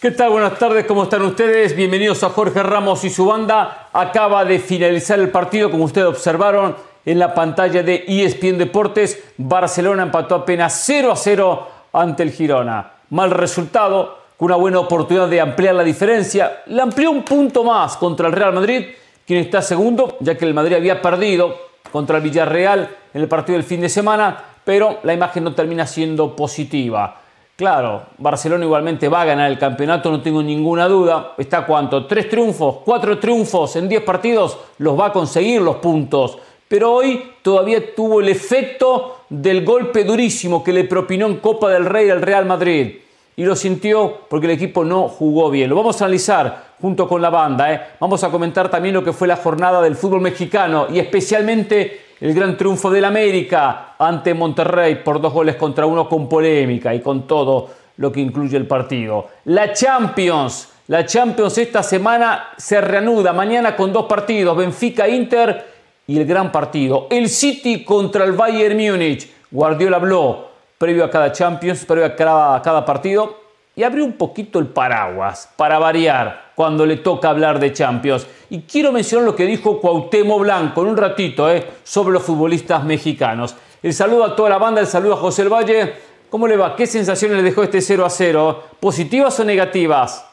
¿Qué tal? Buenas tardes, ¿cómo están ustedes? Bienvenidos a Jorge Ramos y su banda. Acaba de finalizar el partido, como ustedes observaron en la pantalla de ESPN Deportes. Barcelona empató apenas 0 a 0 ante el Girona. Mal resultado, con una buena oportunidad de ampliar la diferencia. La amplió un punto más contra el Real Madrid, quien está segundo, ya que el Madrid había perdido contra el Villarreal en el partido del fin de semana, pero la imagen no termina siendo positiva. Claro, Barcelona igualmente va a ganar el campeonato, no tengo ninguna duda. ¿Está cuánto? ¿Tres triunfos? ¿Cuatro triunfos en diez partidos? Los va a conseguir los puntos. Pero hoy todavía tuvo el efecto del golpe durísimo que le propinó en Copa del Rey al Real Madrid. Y lo sintió porque el equipo no jugó bien. Lo vamos a analizar junto con la banda. ¿eh? Vamos a comentar también lo que fue la jornada del fútbol mexicano y especialmente el gran triunfo del América ante Monterrey por dos goles contra uno con polémica y con todo lo que incluye el partido. La Champions, la Champions esta semana se reanuda mañana con dos partidos, Benfica Inter y el gran partido, el City contra el Bayern Múnich. Guardiola habló previo a cada Champions, previo a cada, a cada partido y abrió un poquito el paraguas para variar cuando le toca hablar de Champions. Y quiero mencionar lo que dijo Cuauhtémoc Blanco en un ratito eh, sobre los futbolistas mexicanos. El saludo a toda la banda, el saludo a José El Valle. ¿Cómo le va? ¿Qué sensaciones le dejó este 0 a 0? ¿Positivas o negativas?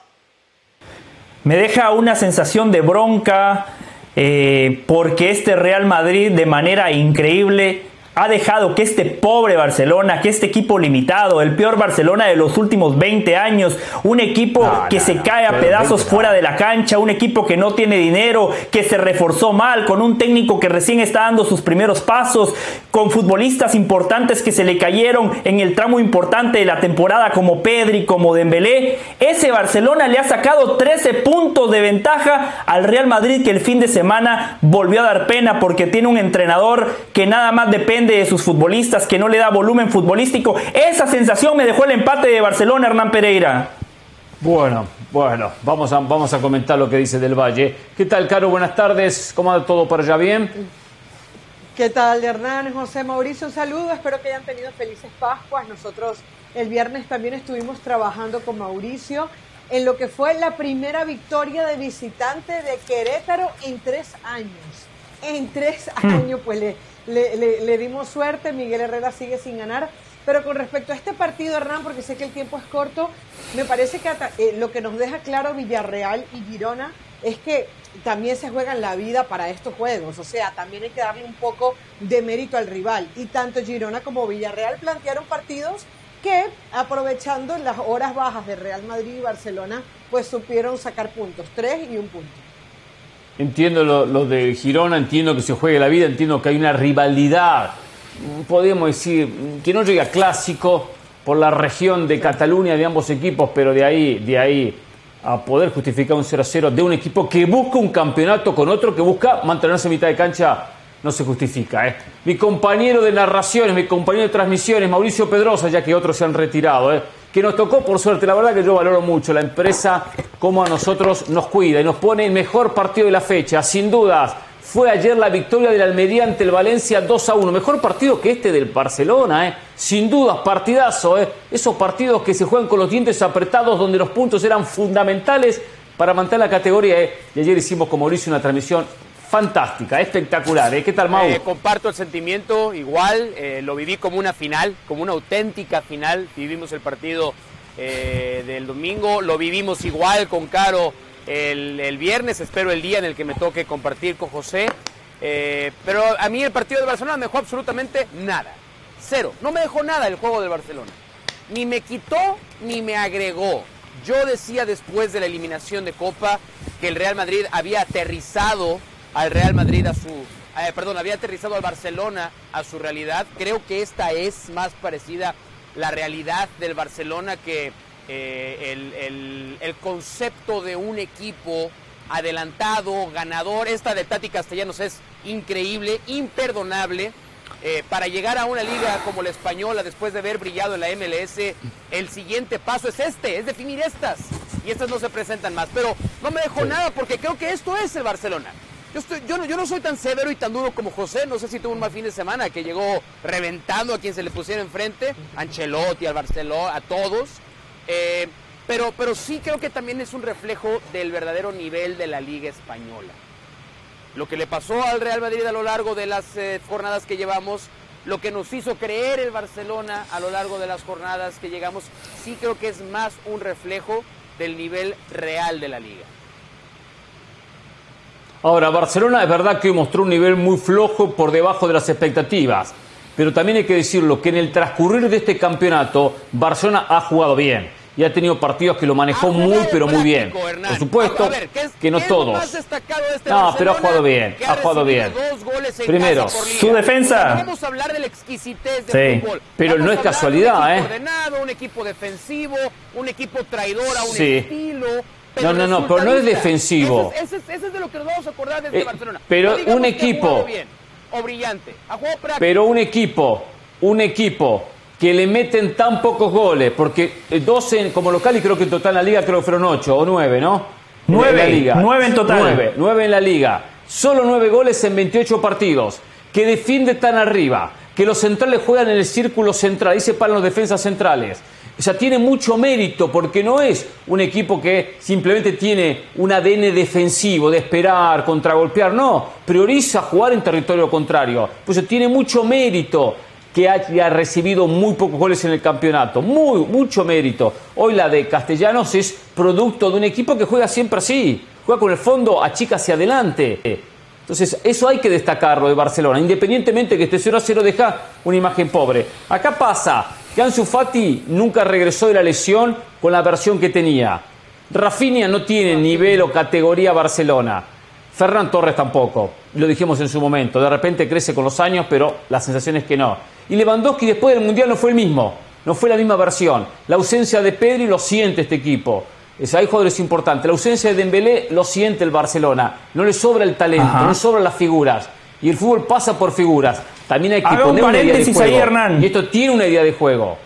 Me deja una sensación de bronca eh, porque este Real Madrid de manera increíble ha dejado que este pobre Barcelona, que este equipo limitado, el peor Barcelona de los últimos 20 años, un equipo que se cae a pedazos fuera de la cancha, un equipo que no tiene dinero, que se reforzó mal, con un técnico que recién está dando sus primeros pasos, con futbolistas importantes que se le cayeron en el tramo importante de la temporada como Pedri, como Dembélé. Ese Barcelona le ha sacado 13 puntos de ventaja al Real Madrid que el fin de semana volvió a dar pena porque tiene un entrenador que nada más depende de sus futbolistas, que no le da volumen futbolístico. Esa sensación me dejó el empate de Barcelona, Hernán Pereira. Bueno, bueno, vamos a, vamos a comentar lo que dice Del Valle. ¿Qué tal, Caro? Buenas tardes. ¿Cómo va todo para allá? ¿Bien? ¿Qué tal, Hernán? José Mauricio, un saludo. Espero que hayan tenido felices Pascuas. Nosotros el viernes también estuvimos trabajando con Mauricio en lo que fue la primera victoria de visitante de Querétaro en tres años. En tres hmm. años, pues le, le, dimos suerte, Miguel Herrera sigue sin ganar. Pero con respecto a este partido, Hernán, porque sé que el tiempo es corto, me parece que eh, lo que nos deja claro Villarreal y Girona es que también se juegan la vida para estos juegos. O sea, también hay que darle un poco de mérito al rival. Y tanto Girona como Villarreal plantearon partidos que, aprovechando las horas bajas de Real Madrid y Barcelona, pues supieron sacar puntos, tres y un punto. Entiendo lo, de Girona, entiendo que se juegue la vida, entiendo que hay una rivalidad, podemos decir, que no llega clásico por la región de Cataluña de ambos equipos, pero de ahí, de ahí a poder justificar un 0-0 de un equipo que busca un campeonato con otro que busca mantenerse a mitad de cancha, no se justifica. ¿eh? Mi compañero de narraciones, mi compañero de transmisiones, Mauricio Pedrosa, ya que otros se han retirado, ¿eh? Que nos tocó por suerte. La verdad que yo valoro mucho la empresa, como a nosotros nos cuida y nos pone el mejor partido de la fecha. Sin dudas, fue ayer la victoria del Almería ante el Valencia 2 a 1. Mejor partido que este del Barcelona, ¿eh? Sin dudas, partidazo, ¿eh? Esos partidos que se juegan con los dientes apretados, donde los puntos eran fundamentales para mantener la categoría. ¿eh? Y ayer hicimos con Mauricio una transmisión fantástica, espectacular. ¿eh? ¿Qué tal, Mau? Eh, comparto el sentimiento, igual, eh, lo viví como una final, como una auténtica final. Vivimos el partido del domingo, lo vivimos igual con Caro el, viernes, espero el día en el que me toque compartir con José. pero a mí el partido de Barcelona me dejó absolutamente nada, cero, no me dejó nada el juego del Barcelona. Ni me quitó ni me agregó. Yo decía después de la eliminación de Copa que el Real Madrid había aterrizado al Real Madrid a su, eh, perdón, había aterrizado al Barcelona a su realidad. Creo que esta es más parecida la realidad del Barcelona que eh, el, el, concepto de un equipo adelantado, ganador. Esta de Tati Castellanos es increíble, imperdonable. Eh, para llegar a una liga como la española, después de haber brillado en la MLS, el siguiente paso es este, es definir estas. Y estas no se presentan más. Pero no me dejo nada porque creo que esto es el Barcelona. Yo, no, soy tan severo y tan duro como José. No sé si tuvo un mal fin de semana que llegó reventando a quien se le pusiera enfrente. A Ancelotti, al Barcelona, a todos. Eh, pero, pero sí creo que también es un reflejo del verdadero nivel de la Liga Española. Lo que le pasó al Real Madrid a lo largo de las eh, jornadas que llevamos, lo que nos hizo creer el Barcelona a lo largo de las jornadas que llegamos, sí creo que es más un reflejo del nivel real de la liga. Ahora, Barcelona es verdad que mostró un nivel muy flojo por debajo de las expectativas, pero también hay que decirlo que en el transcurrir de este campeonato, Barcelona ha jugado bien y ha tenido partidos que lo manejó muy, pero muy bien. Por supuesto que no todos. Este no, pero ha jugado bien, ha, jugado bien. Primero, su defensa. Vamos a hablar de la exquisitez del fútbol. Pero no es casualidad, ¿eh? Ordenado, un equipo defensivo, un equipo traidor a un estilo. No, no, no, pero no es defensivo. Ese, es de lo que nos vamos a acordar desde eh, Barcelona. Pero un equipo. Bien, o brillante. Ha jugado pero un equipo, un equipo que le meten tan pocos goles, porque 12 como local y creo que en total en la liga creo que fueron 8 o 9, ¿no? 9 en la liga. 9 en total. 9, 9 en la liga. Solo 9 goles en 28 partidos. Que defiende tan arriba. Que los centrales juegan en el círculo central. Ahí se paran los defensas centrales. O sea, tiene mucho mérito porque no es un equipo que simplemente tiene un ADN defensivo de esperar, contragolpear. No, prioriza jugar en territorio contrario. Pues tiene mucho mérito que haya recibido muy pocos goles en el campeonato. Muy, mucho mérito. Hoy la de Castellanos es producto de un equipo que juega siempre así. Juega con el fondo, achica hacia adelante. Entonces, eso hay que destacarlo de Barcelona. Independientemente que este 0 a 0 deja una imagen pobre. Acá pasa que Ansu Fati nunca regresó de la lesión con la versión que tenía. Rafinha no tiene nivel o categoría Barcelona. Ferran Torres tampoco. Lo dijimos en su momento. De repente crece con los años, pero la sensación es que no. Y Lewandowski después del Mundial no fue el mismo, no fue la misma versión. La ausencia de Pedri lo siente este equipo. Es, hay jugadores importantes. La ausencia de Dembélé lo siente el Barcelona. No le sobra el talento, no le sobran las figuras. Y el fútbol pasa por figuras. También hay que poner una idea de juego. Hernán. Y esto tiene una idea de juego.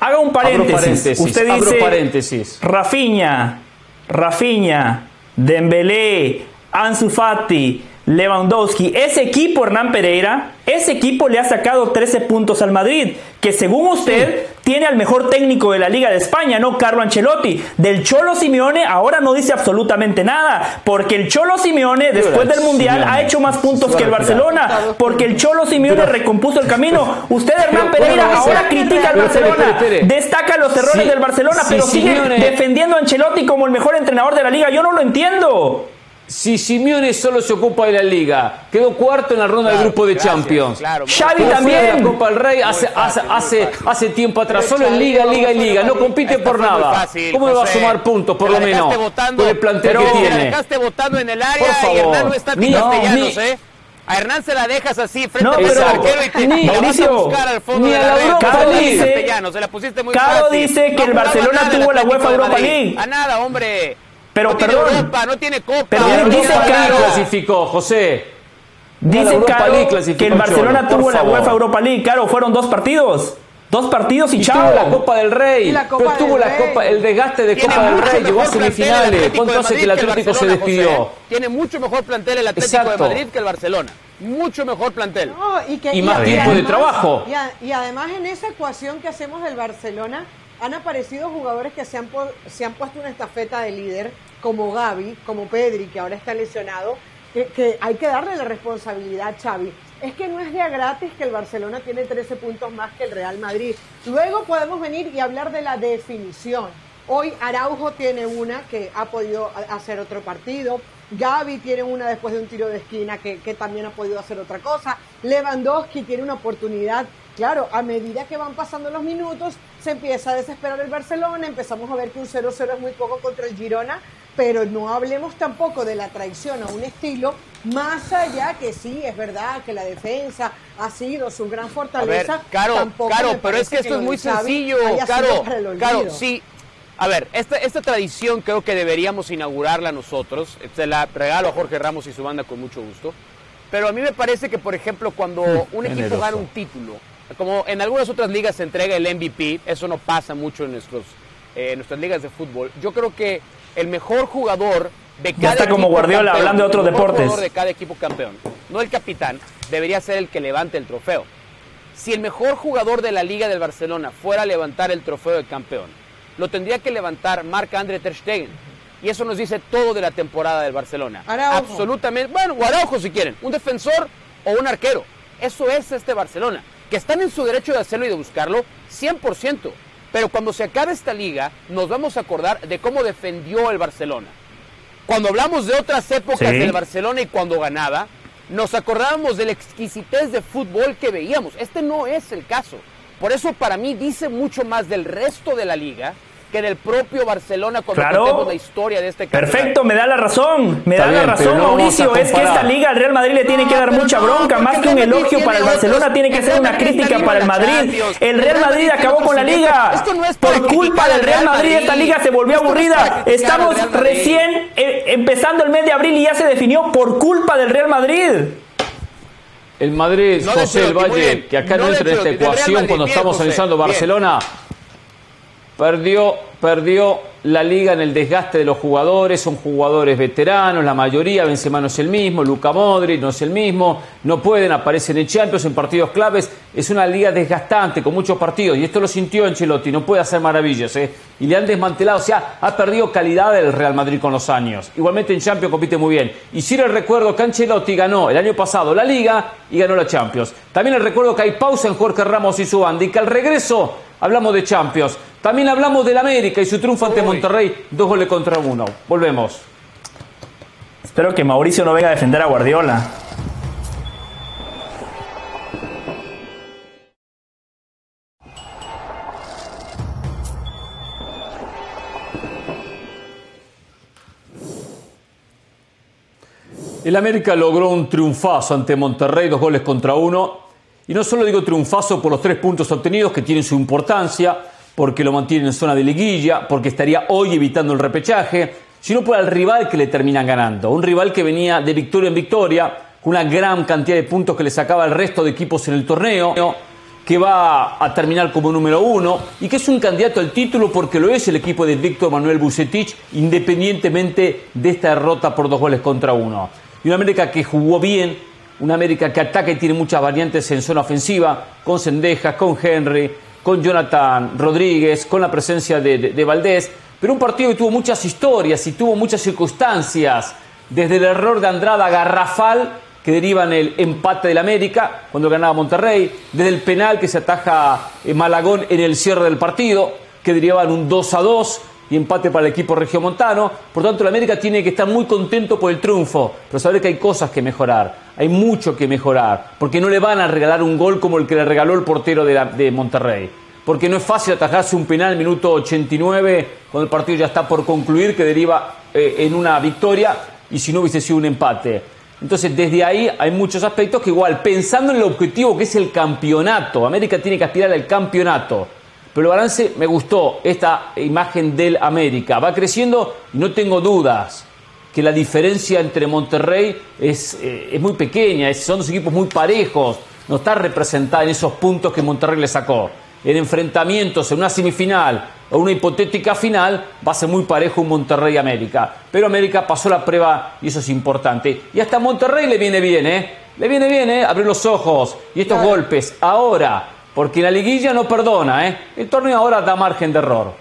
Haga un paréntesis. Usted dice paréntesis. Rafinha, Rafinha, Dembélé, Ansu Fati, Lewandowski, ese equipo, Hernán Pereira, ese equipo le ha sacado 13 puntos al Madrid, que según usted tiene al mejor técnico de la Liga de España, no Carlo Ancelotti. Del Cholo Simeone ahora no dice absolutamente nada, porque el Cholo Simeone después del Mundial ha hecho más puntos que el Barcelona, porque el Cholo Simeone recompuso el camino. Usted, Hernán Pereira, ahora critica al Barcelona, destaca los errores del Barcelona, pero sigue defendiendo a Ancelotti como el mejor entrenador de la Liga. Yo no lo entiendo. Si Simeone solo se ocupa de la liga, quedó cuarto en la ronda del grupo de Champions. Xavi también. la Copa del Rey hace, hace, hace, tiempo atrás, solo en liga, liga y liga, no compite por nada. ¿Cómo me va a sumar puntos, por lo menos, con el plantel que tiene? dejaste votando en el área por favor. y Hernán no está ni, castellanos, ¿eh? A Hernán se la dejas así frente no, al arquero y te ni, vas a buscar al fondo ni de la, la Europa Caro dice, se la pusiste muy Caro fácil. dice que el Barcelona tuvo la UEFA Europa League. A nada, hombre. Pero no perdón. Tiene Europa, no tiene Copa. Pero dice Caro. clasificó, José. Dice Caro que el Barcelona Cholo, tuvo la UEFA Europa League. Claro, fueron dos partidos. Dos partidos y, y chao. Tuvo la Copa del Rey. pero tuvo la Copa, el desgaste de Copa del Rey, llegó a semifinales. ¿Cuánto hace que el Atlético se despidió? Tiene mucho mejor plantel el Atlético Exacto. de Madrid que el Barcelona. Mucho mejor plantel. No, y, que, y, y, más tiempo de trabajo. Y, además en esa ecuación que hacemos del Barcelona han aparecido jugadores que se han, se han puesto una estafeta de líder como Gaby, como Pedri, que ahora está lesionado, que, hay que darle la responsabilidad a Xavi. Es que no es de a gratis que el Barcelona tiene 13 puntos más que el Real Madrid. Luego podemos venir y hablar de la definición. Hoy Araujo tiene una que ha podido hacer otro partido. Gaby tiene una después de un tiro de esquina que, que, también ha podido hacer otra cosa. Lewandowski tiene una oportunidad. Claro, a medida que van pasando los minutos, se empieza a desesperar el Barcelona. Empezamos a ver que un 0-0 es muy poco contra el Girona, pero no hablemos tampoco de la traición a un estilo, más allá que sí, es verdad que la defensa ha sido su gran fortaleza. A ver, Caro, Caro pero es que esto es muy sencillo, Caro, Caro, sí. A ver, esta, esta tradición creo que deberíamos inaugurarla nosotros. Se la regalo a Jorge Ramos y su banda con mucho gusto. Pero a mí me parece que, por ejemplo, cuando un equipo gana un título, como en algunas otras ligas se entrega el MVP, eso no pasa mucho en nuestros, eh, nuestras ligas de fútbol. Yo creo que el mejor jugador de cada ya está como Guardiola campeón, hablando de otros el mejor deportes. jugador de cada equipo campeón, no el capitán, debería ser el que levante el trofeo. Si el mejor jugador de la Liga del Barcelona fuera a levantar el trofeo de campeón, lo tendría que levantar Marc-André Ter Stegen. Y eso nos dice todo de la temporada del Barcelona. Absolutamente. Bueno, o Araujo si quieren. Un defensor o un arquero. Eso es este Barcelona. Que están en su derecho de hacerlo y de buscarlo, 100%. Pero cuando se acabe esta liga, nos vamos a acordar de cómo defendió el Barcelona. Cuando hablamos de otras épocas del Barcelona y cuando ganaba, nos acordábamos de la exquisitez de fútbol que veíamos. Este no es el caso. Por eso para mí dice mucho más del resto de la liga que del propio Barcelona cuando claro. la historia de este campeonato. Perfecto, me da la razón, me da la razón Mauricio, es que esta liga al Real Madrid le tiene que dar mucha bronca, más que un elogio para el Barcelona tiene que ser una crítica para el Madrid. El Real Madrid acabó con la liga. Por culpa del Real Madrid esta liga se volvió aburrida. Estamos recién eh, empezando el mes de abril y ya se definió por culpa del Real Madrid. El Madrid, José del Valle, que acá no, entra en esta ecuación cuando estamos analizando Barcelona, perdió, perdió la liga en el desgaste de los jugadores, son jugadores veteranos, la mayoría, Benzema no es el mismo, Luca Modric no es el mismo, no pueden, aparecen en Champions, en partidos claves, es una liga desgastante con muchos partidos, y esto lo sintió Ancelotti, no puede hacer maravillas, ¿eh? y le han desmantelado, o sea, ha perdido calidad el Real Madrid con los años, igualmente en Champions compite muy bien, y si le recuerdo que Ancelotti ganó el año pasado la liga y ganó la Champions, también les recuerdo que hay pausa en Jorge Ramos y su banda, y que al regreso hablamos de Champions, también hablamos del América y su triunfo ante Monterrey, dos goles contra uno. Volvemos. Espero que Mauricio no venga a defender a Guardiola. El América logró un triunfazo ante Monterrey, dos goles contra uno. Y no solo digo triunfazo por los tres puntos obtenidos, que tienen su importancia, porque lo mantiene en zona de liguilla, porque estaría hoy evitando el repechaje, sino por el rival que le terminan ganando. Un rival que venía de victoria en victoria, con una gran cantidad de puntos que le sacaba el resto de equipos en el torneo, que va a terminar como número uno y que es un candidato al título porque lo es el equipo de Víctor Manuel Bucetich, independientemente de esta derrota por dos goles contra uno. Y una América que jugó bien, una América que ataca y tiene muchas variantes en zona ofensiva, con Sendejas, con Henry, con Jonathan Rodríguez, con la presencia de, Valdés, pero un partido que tuvo muchas historias y tuvo muchas circunstancias, desde el error de Andrada garrafal que deriva en el empate del América cuando ganaba Monterrey, desde el penal que se ataja en Malagón en el cierre del partido, que derivaba en un 2 a 2 y empate para el equipo regiomontano. Por tanto, el América tiene que estar muy contento por el triunfo, pero saber que hay cosas que mejorar, hay mucho que mejorar, porque no le van a regalar un gol como el que le regaló el portero de, Monterrey. Porque no es fácil atajarse un penal en minuto 89 cuando el partido ya está por concluir, que deriva eh, en una victoria y si no hubiese sido un empate. Entonces, desde ahí hay muchos aspectos que igual, pensando en el objetivo que es el campeonato, América tiene que aspirar al campeonato pero el balance me gustó, esta imagen del América. Va creciendo y no tengo dudas que la diferencia entre Monterrey es, eh, es muy pequeña, son dos equipos muy parejos, no está representada en esos puntos que Monterrey le sacó. En enfrentamientos, en una semifinal o una hipotética final, va a ser muy parejo un Monterrey-América. Pero América pasó la prueba y eso es importante. Y hasta Monterrey le viene bien, ¿eh? Le viene bien, ¿eh? Abrir los ojos y estos golpes. Ahora, porque la liguilla no perdona, ¿eh? El torneo ahora da margen de error.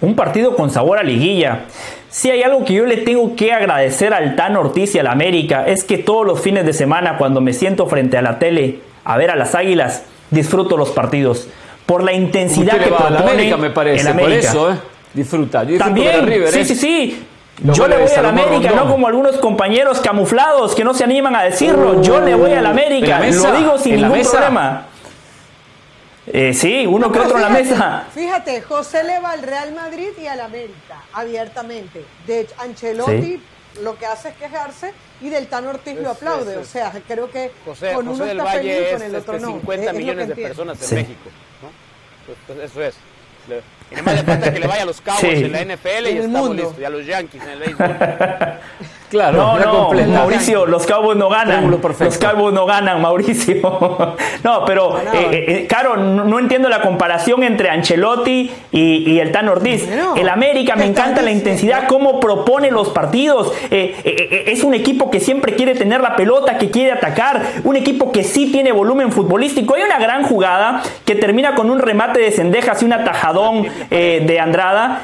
Un partido con sabor a liguilla. Si hay algo que yo le tengo que agradecer al Tan Ortiz y al América es que todos los fines de semana cuando me siento frente a la tele a ver a las Águilas, disfruto los partidos por la intensidad que propone América, me parece, América. Por eso, ¿eh? Disfruta. También, sí, ¿eh? sí, sí. yo le voy al América, no como algunos compañeros camuflados que no se animan a decirlo. yo le voy al América, lo digo sin ningún problema. Eh, sí, uno que otro en la mesa. Fíjate, José le va al Real Madrid y al América, abiertamente. De hecho, Ancelotti lo que hace es quejarse y del Tano Ortiz lo aplaude. o sea, creo que con uno está feliz y con el otro no. 50 millones de personas en México. ¿no? Pues, eso es. Y nada más le falta que le vaya a los Cowboys en la NFL y estamos listos. Y a los Yankees en el béisbol. Claro, no, no, completa. Mauricio, los Cowboys no ganan. Los Cowboys no ganan, Mauricio. no, pero, eh, eh, Caro, no, no entiendo la comparación entre Ancelotti y, y el Tan Ortiz. Bueno, el América me ¿qué estás encanta la intensidad, cómo propone los partidos. Eh, eh, eh, es un equipo que siempre quiere tener la pelota, que quiere atacar. Un equipo que sí tiene volumen futbolístico. Hay una gran jugada que termina con un remate de Cendejas y un atajadón eh, de Andrada.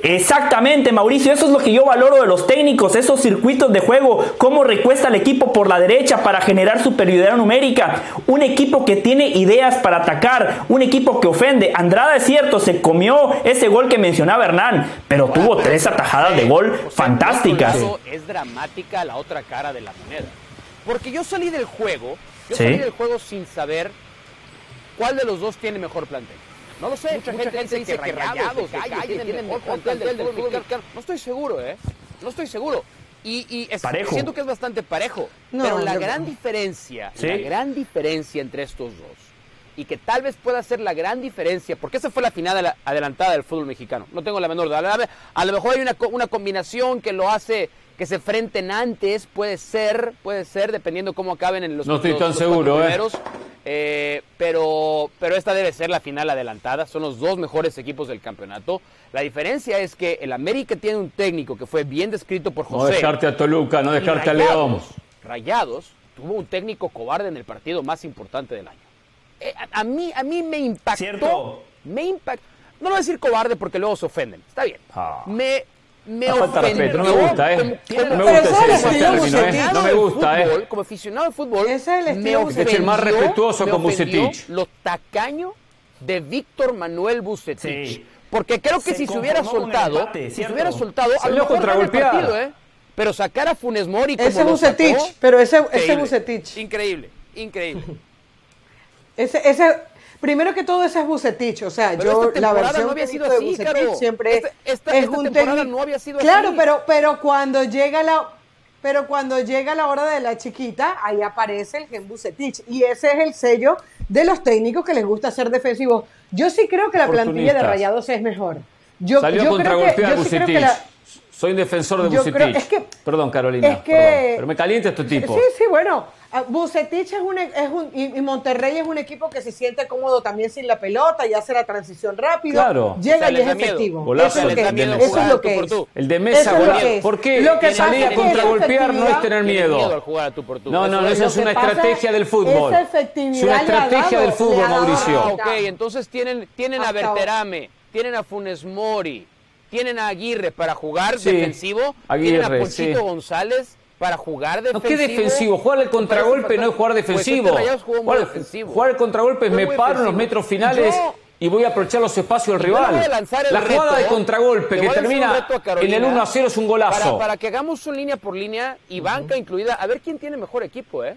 Exactamente, Mauricio, eso es lo que yo valoro de los técnicos, esos circuitos de juego, cómo recuesta el equipo por la derecha para generar superioridad numérica, un equipo que tiene ideas para atacar, un equipo que ofende. Andrada es cierto, se comió ese gol que mencionaba Hernán, pero tuvo tres atajadas de gol fantásticas. por otro lado, Es dramática la otra cara de la moneda. Porque yo salí del juego, yo Sí. salí del juego sin saber cuál de los dos tiene mejor plantel. No lo sé, mucha, gente, dice que, Rayados, que Calle tienen mejor plantel del fútbol mexicano. No estoy seguro, ¿eh? No estoy seguro. Y, y es- Parejo. siento que es bastante parejo. No, pero la yo gran no. diferencia, Sí. la gran diferencia entre estos dos, y que tal vez pueda ser la gran diferencia, porque esa fue la final de la- adelantada del fútbol mexicano. No tengo la menor duda. A lo- mejor hay una, una combinación que lo hace que se frenten antes, puede ser, puede ser, dependiendo cómo acaben en los No estoy los- tan los seguro, ¿eh? primeros. Eh, pero, pero esta debe ser la final adelantada. Son los dos mejores equipos del campeonato. La diferencia es que el América tiene un técnico que fue bien descrito por No José. dejarte a Toluca, no dejarte a Rayados, León. Rayados tuvo un técnico cobarde en el partido más importante del año. Eh, a, a mí, a mí me impactó. Cierto. Me impactó. No lo voy a decir cobarde porque luego se ofenden. Está bien. Ah. Me, me Ah, falta ofendió. respeto, no me gusta, ¿eh? como- No me gusta ese, el término, ¿eh? No me gusta, ¿eh? Como aficionado al fútbol, Ese es el me que ser más ofendió- respetuoso me con ofendió Bucetich. Lo tacaño de Víctor Manuel Bucetich. Sí. Porque creo que Se si se hubiera el soltado, empate, si se hubiera soltado, a lo mejor el partido, ¿eh? Pero sacar a Funes Mori como Ese Bucetich, sacó, pero ese, ese. Bucetich. Increíble, increíble. Ese, ese, primero que todo, ese es Bucetich. O sea, Pero yo esta la versión no había sido visto de así, Bucetich siempre Esta- esta- es esta un temporada técnico. no había sido claro, así. pero pero cuando llega la pero cuando llega la hora de la chiquita, ahí aparece el gen Bucetich y ese es el sello de los técnicos que les gusta ser defensivos. Yo sí creo que la plantilla de. Rayados es mejor. Yo, Salió yo creo que, yo sí creo Bucetich. que la, Soy un defensor de Yo Bucetich. creo- es que- perdón, Carolina. es que- perdón, pero me calienta este tipo. Sí, sí, bueno. ah, Bucetich es un, es un y, Monterrey es un equipo que se siente cómodo también sin la pelota y hace la transición rápido. Claro. Llega O sea, y es miedo. efectivo. Golazo, eso es que, miedo eso es lo tú que por es. tú. El de mesa, Eso es lo golear. que es. ¿Por qué? Lo que Salir a contragolpear no es tener miedo. Tiene al jugar a tú por tú. No, no, no, Eso esa es una estrategia del fútbol. esa efectividad Es una estrategia dado- del fútbol, Mauricio. Ah, ok, entonces tienen, tienen a. Berterame, tienen a Funes Mori, tienen a Aguirre para jugar Sí, defensivo, Aguirre, tienen a Ponchito sí. González para jugar No, defensivo. ¿qué defensivo? Jugar el contragolpe no es jugar defensivo. Pues jugar, defensivo. jugar el contragolpe me paro en los metros finales Yo- y voy a aprovechar los espacios del rival. La jugada reto, de contragolpe le que termina Carolina en el 1 a 0 es un golazo. Para, para que hagamos un línea por línea y banca incluida, a ver quién tiene mejor equipo, ¿eh?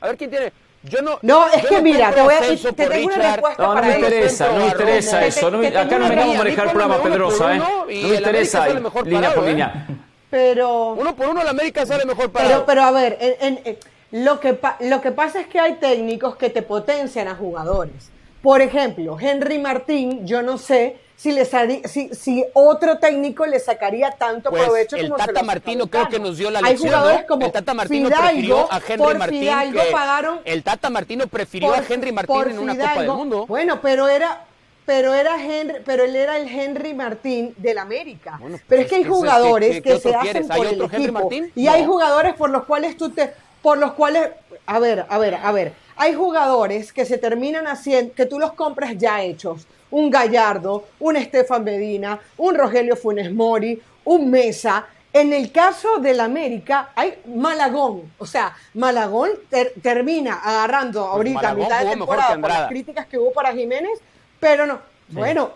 A ver quién tiene. Yo no. No, es que mira, te voy a- Celso te tengo una respuesta No, no para me eso. interesa, no me interesa eso. No me- Te- te acá no me vamos a manejar el programa Pedrosa, ¿eh? No me interesa ahí, línea parado, por ¿eh? línea. Pero Uno por uno, la América sale mejor parado. Pero, pero a ver, en- en- en- lo, que pa- lo que pasa es que hay técnicos que te potencian a jugadores. Por ejemplo, Henry Martín, yo no sé si, le sali- si, si otro técnico le sacaría tanto Pues, provecho el como Tata Martino creo que nos dio la Hay lección, jugadores ¿no? como el Tata Martino Fidalgo, prefirió a Henry por Martín Fidalgo que- pagaron el Tata Martino prefirió por- a Henry Martín en una Copa del Fidalgo. Mundo. Bueno, pero era pero era Henry, pero él era el Henry Martín del América. Bueno, pues, pero es que hay ¿qué es- jugadores que se hacen ¿Hay por el otro Henry equipo Martín? y hay jugadores por los cuales tú te por los cuales a ver, a ver, a ver, hay jugadores que se terminan haciendo que tú los compras ya hechos. Un Gallardo, un Estefan Medina, un Rogelio Funes Mori, un Mesa. En el caso del América hay Malagón, o sea, Malagón ter- termina agarrando ahorita a mitad de temporada por las críticas que hubo para Jiménez, pero no, bueno,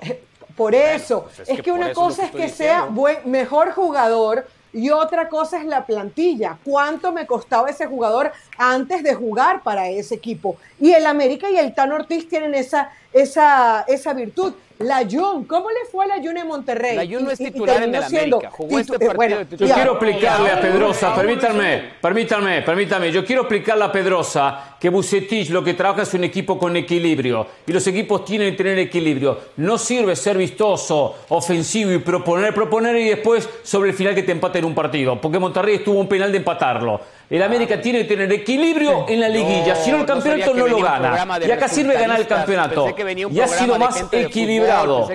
por eso, pues es es, que una cosa es que sea buen, mejor jugador y otra cosa es la plantilla. ¿Cuánto me costaba ese jugador antes de jugar para ese equipo? Y el América y el Tan Ortiz tienen esa, esa, esa virtud. La Jun, ¿cómo le fue a la Jun en Monterrey? La Jun no es titular en el América, jugó este eh, partido de Yo quiero explicarle a Pedrosa, permítanme, permítanme, permítanme, yo quiero explicarle a Pedrosa que Bucetich lo que trabaja es un equipo con equilibrio y los equipos tienen que tener equilibrio. No sirve ser vistoso, ofensivo y proponer, proponer y después sobre el final que te empaten un partido, porque Monterrey estuvo un penal de empatarlo. El América tiene que tener equilibrio en la liguilla, si no el campeonato no, lo gana. Y acá sirve ganar el campeonato. Y ha sido más equilibrado.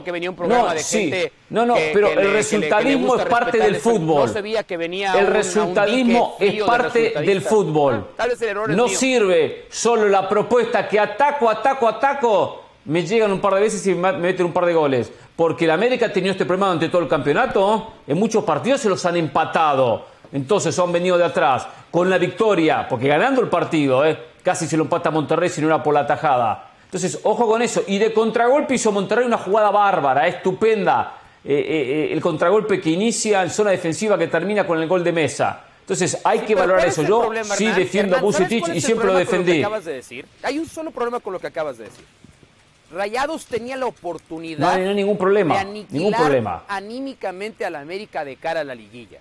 no, sí. no, no, pero el resultadismo es parte del fútbol. el resultadismo es parte del fútbol. No sirve solo la propuesta que ataco, ataco, ataco. Me llegan un par de veces y me meten un par de goles. Porque el América ha tenido este problema durante todo el campeonato. En muchos partidos se los han empatado. Entonces han venido de atrás con la victoria, porque ganando el partido, ¿eh? casi se lo empata Monterrey si no era por la tajada. Entonces, ojo con eso. Y de contragolpe hizo Monterrey una jugada bárbara, estupenda. Eh, eh, el contragolpe que inicia en zona defensiva que termina con el gol de mesa. Entonces hay que valorar eso. Yo sí defiendo a Bucetich y siempre lo defendí. Hay un solo problema con lo que acabas de decir. Rayados tenía la oportunidad no, no hay ningún problema, de aniquilar ningún problema. anímicamente a la América de cara a la liguilla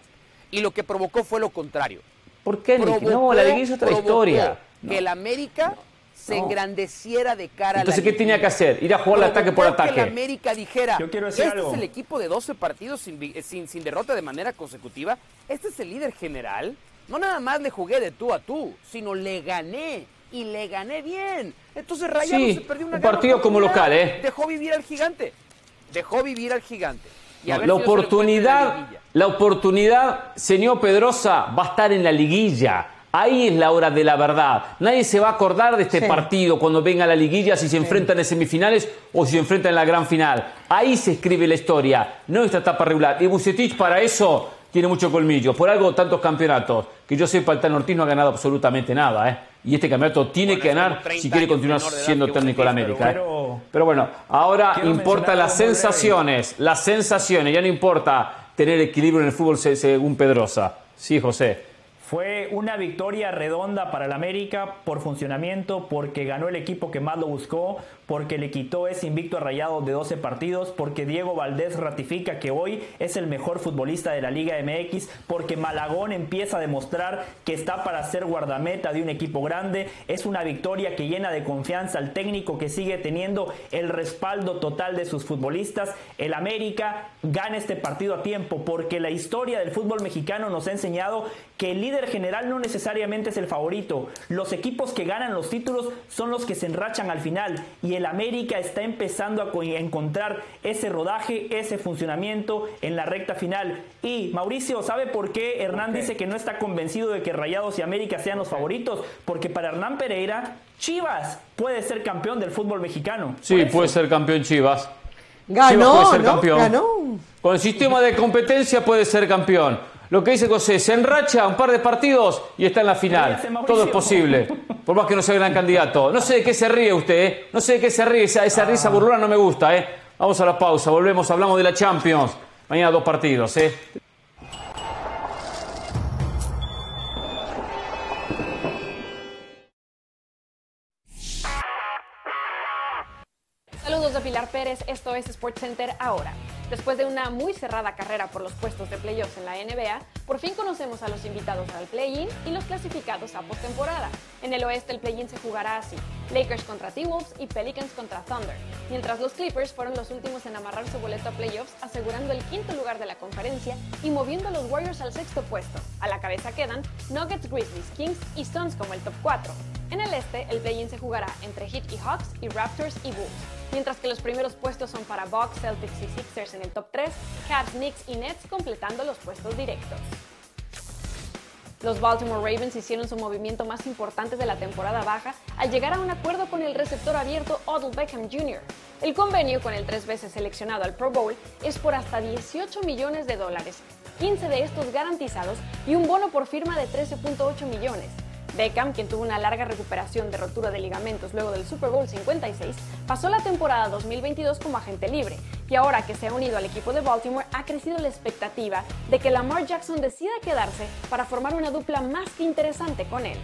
y lo que provocó fue lo contrario. ¿Por qué? no, la liguilla es otra historia. Que el América se engrandeciera de cara Entonces, a la ¿qué tenía que hacer? Ir a jugar al ataque por ataque. que el América dijera, este es el equipo de 12 partidos sin, sin, sin derrota de manera consecutiva, este es el líder general. No nada más le jugué de tú a tú, sino le gané y le gané bien. Entonces Rayados se perdió una un partido como local, ¿eh? Dejó vivir al gigante. Dejó vivir al gigante la oportunidad, la oportunidad, señor Pedrosa, va a estar en la liguilla. Ahí es la hora de la verdad. Nadie se va a acordar de este partido cuando venga la liguilla, si se enfrentan en semifinales o si se enfrentan en la gran final. Ahí se escribe la historia, no esta etapa regular. Y Bucetich para eso tiene mucho colmillo. Por algo tantos campeonatos. Que yo sepa, el Tanortín no ha ganado absolutamente nada. ¿eh? Y este campeonato tiene que ganar si quiere continuar siendo técnico de la América. ¿eh? Pero, bueno, ahora importa las sensaciones. Las sensaciones. Ya no importa tener equilibrio en el fútbol según Pedrosa. Sí, José. Fue una victoria redonda para el América por funcionamiento, porque ganó el equipo que más lo buscó, porque le quitó ese invicto a de 12 partidos, porque Diego Valdés ratifica que hoy es el mejor futbolista de la Liga MX, porque Malagón empieza a demostrar que está para ser guardameta de un equipo grande. Es una victoria que llena de confianza al técnico que sigue teniendo el respaldo total de sus futbolistas. El América gana este partido a tiempo, porque la historia del fútbol mexicano nos ha enseñado que el líder general no necesariamente es el favorito. Los equipos que ganan los títulos son los que se enrachan al final y el América está empezando a encontrar ese rodaje, ese funcionamiento en la recta final. Y Mauricio, ¿sabe por qué Hernán dice que no está convencido de que Rayados y América sean los favoritos? Porque para Hernán Pereira, Chivas puede ser campeón del fútbol mexicano. Sí, puede ser campeón Chivas. Ganó, puede ser campeón. Ganó. Con el sistema de competencia puede ser campeón. Lo que dice José, se enracha un par de partidos y está en la final. Todo es posible. Por más que no sea gran candidato. No sé de qué se ríe usted, ¿eh? No sé de qué se ríe. Esa, esa risa ah. burlona no me gusta, ¿eh? Vamos a la pausa, volvemos, hablamos de la Champions. Mañana dos partidos, ¿eh? Esto es SportsCenter ahora. Después de una muy cerrada carrera por los puestos de playoffs en la NBA, por fin conocemos a los invitados al play-in y los clasificados a postemporada. En el oeste el play-in se jugará así: Lakers contra T-Wolves y Pelicans contra Thunder, mientras los Clippers fueron los últimos en amarrar su boleto a playoffs, asegurando el quinto lugar de la conferencia y moviendo a los Warriors al sexto puesto. A la cabeza quedan Nuggets, Grizzlies, Kings y Suns como el top 4. En el este, el play-in se jugará entre Heat y Hawks y Raptors y Bulls, mientras que los primeros puestos son para Bucks, Celtics y Sixers en el top 3, Cavs, Knicks y Nets completando los puestos directos. Los Baltimore Ravens hicieron su movimiento más importante de la temporada baja al llegar a un acuerdo con el receptor abierto Odell Beckham Jr. El convenio con el tres veces seleccionado al Pro Bowl es por hasta 18 millones de dólares, 15 de estos garantizados y un bono por firma de 13.8 millones. Beckham, quien tuvo una larga recuperación de rotura de ligamentos luego del Super Bowl 56, pasó la temporada 2022 como agente libre y ahora que se ha unido al equipo de Baltimore ha crecido la expectativa de que Lamar Jackson decida quedarse para formar una dupla más que interesante con él.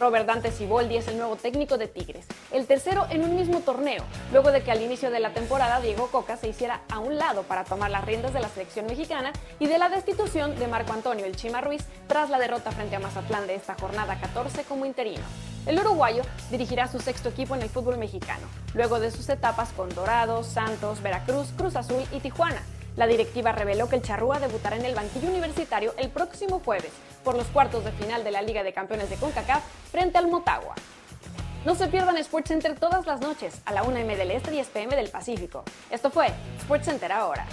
Robert Dante Siboldi es el nuevo técnico de Tigres, el tercero en un mismo torneo, luego de que al inicio de la temporada Diego Coca se hiciera a un lado para tomar las riendas de la selección mexicana y de la destitución de Marco Antonio El Chima Ruiz tras la derrota frente a Mazatlán de esta jornada 14 como interino. El uruguayo dirigirá su sexto equipo en el fútbol mexicano, luego de sus etapas con Dorados, Santos, Veracruz, Cruz Azul y Tijuana. La directiva reveló que el Charrúa debutará en el banquillo universitario el próximo jueves por los cuartos de final de la Liga de Campeones de CONCACAF frente al Motagua. No se pierdan SportsCenter todas las noches a la 1 m del Este y 10 pm del Pacífico. Esto fue SportsCenter ahora.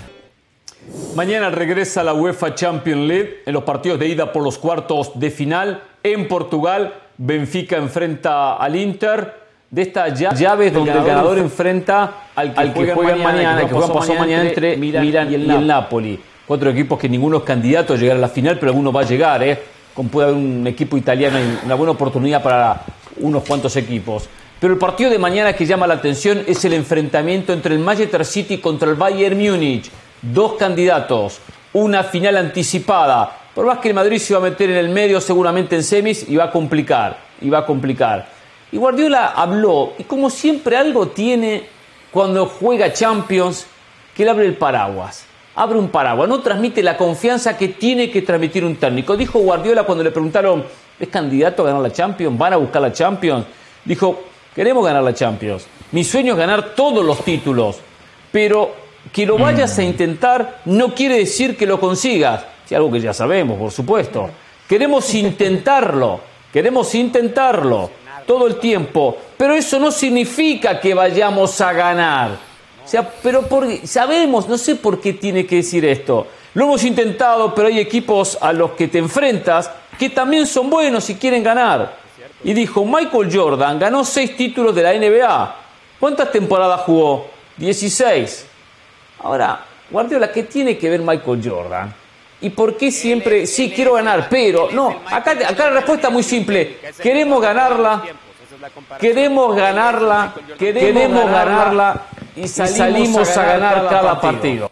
Mañana regresa la UEFA Champions League en los partidos de ida por los cuartos de final en Portugal. Benfica enfrenta al Inter. De estas llaves donde el ganador enfrenta al que, juega, mañana, que juega pasado mañana entre Milan, y, el, Napoli. Cuatro equipos que ninguno es candidato a llegar a la final, pero alguno va a llegar. ¿eh? Como puede haber un equipo italiano y una buena oportunidad para unos cuantos equipos. Pero el partido de mañana que llama la atención es el enfrentamiento entre el Manchester City contra el Bayern Múnich. Dos candidatos, una final anticipada. Por más que el Madrid se va a meter en el medio seguramente en semis y va a complicar, y va a complicar. Y Guardiola habló, y como siempre algo tiene cuando juega Champions, que él abre el paraguas. Abre un paraguas, no transmite la confianza que tiene que transmitir un técnico. Dijo Guardiola cuando le preguntaron, ¿es candidato a ganar la Champions? ¿Van a buscar la Champions? Dijo, queremos ganar la Champions. Mi sueño es ganar todos los títulos, pero que lo vayas a intentar no quiere decir que lo consigas. Es algo que ya sabemos, por supuesto. Queremos intentarlo, queremos intentarlo todo el tiempo, pero eso no significa que vayamos a ganar. O sea, pero sabemos, no sé por qué tiene que decir esto. Lo hemos intentado, pero hay equipos a los que te enfrentas que también son buenos y quieren ganar. Y dijo, Michael Jordan ganó seis títulos de la NBA. ¿Cuántas temporadas jugó? 16. Ahora, Guardiola, ¿qué tiene que ver Michael Jordan? ¿Y por qué siempre, sí, quiero ganar, pero, no, acá, acá la respuesta es muy simple, queremos ganarla, queremos ganarla, queremos ganarla y salimos a ganar cada partido.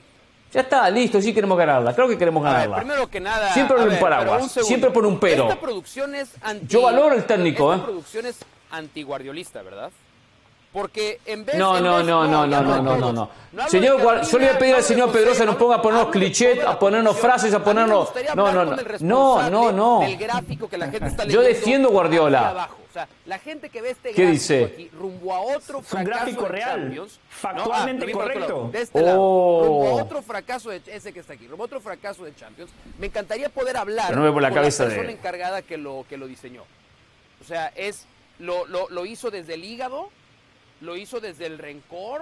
Ya está, listo, sí queremos ganarla, creo que queremos ganarla. primero que nada, siempre pone un paraguas, siempre pone un pero. Esta producción es anti, Yo valoro el técnico, esta producción es antiguardiolista, ¿verdad? Porque en vez No, no, no, no, no, no, no, no, no. Señor, yo le voy a pedir al señor Pedrosa que nos ponga a ponernos clichés, a ponernos frases, a ponernos. No, no, no. No, no, no. Yo defiendo Guardiola. O sea, la gente que ve este ¿Qué dice? aquí rumbo a otro fracaso un gráfico de real, Champions, factualmente no, ah, correcto. De este lado, Oh. rumbo a otro fracaso de ese que está aquí, rumbo a otro fracaso de Champions. Me encantaría poder hablar Pero no por la con cabeza la persona encargada que lo que lo diseñó. O sea, es lo, lo, lo hizo desde el hígado, lo hizo desde el rencor,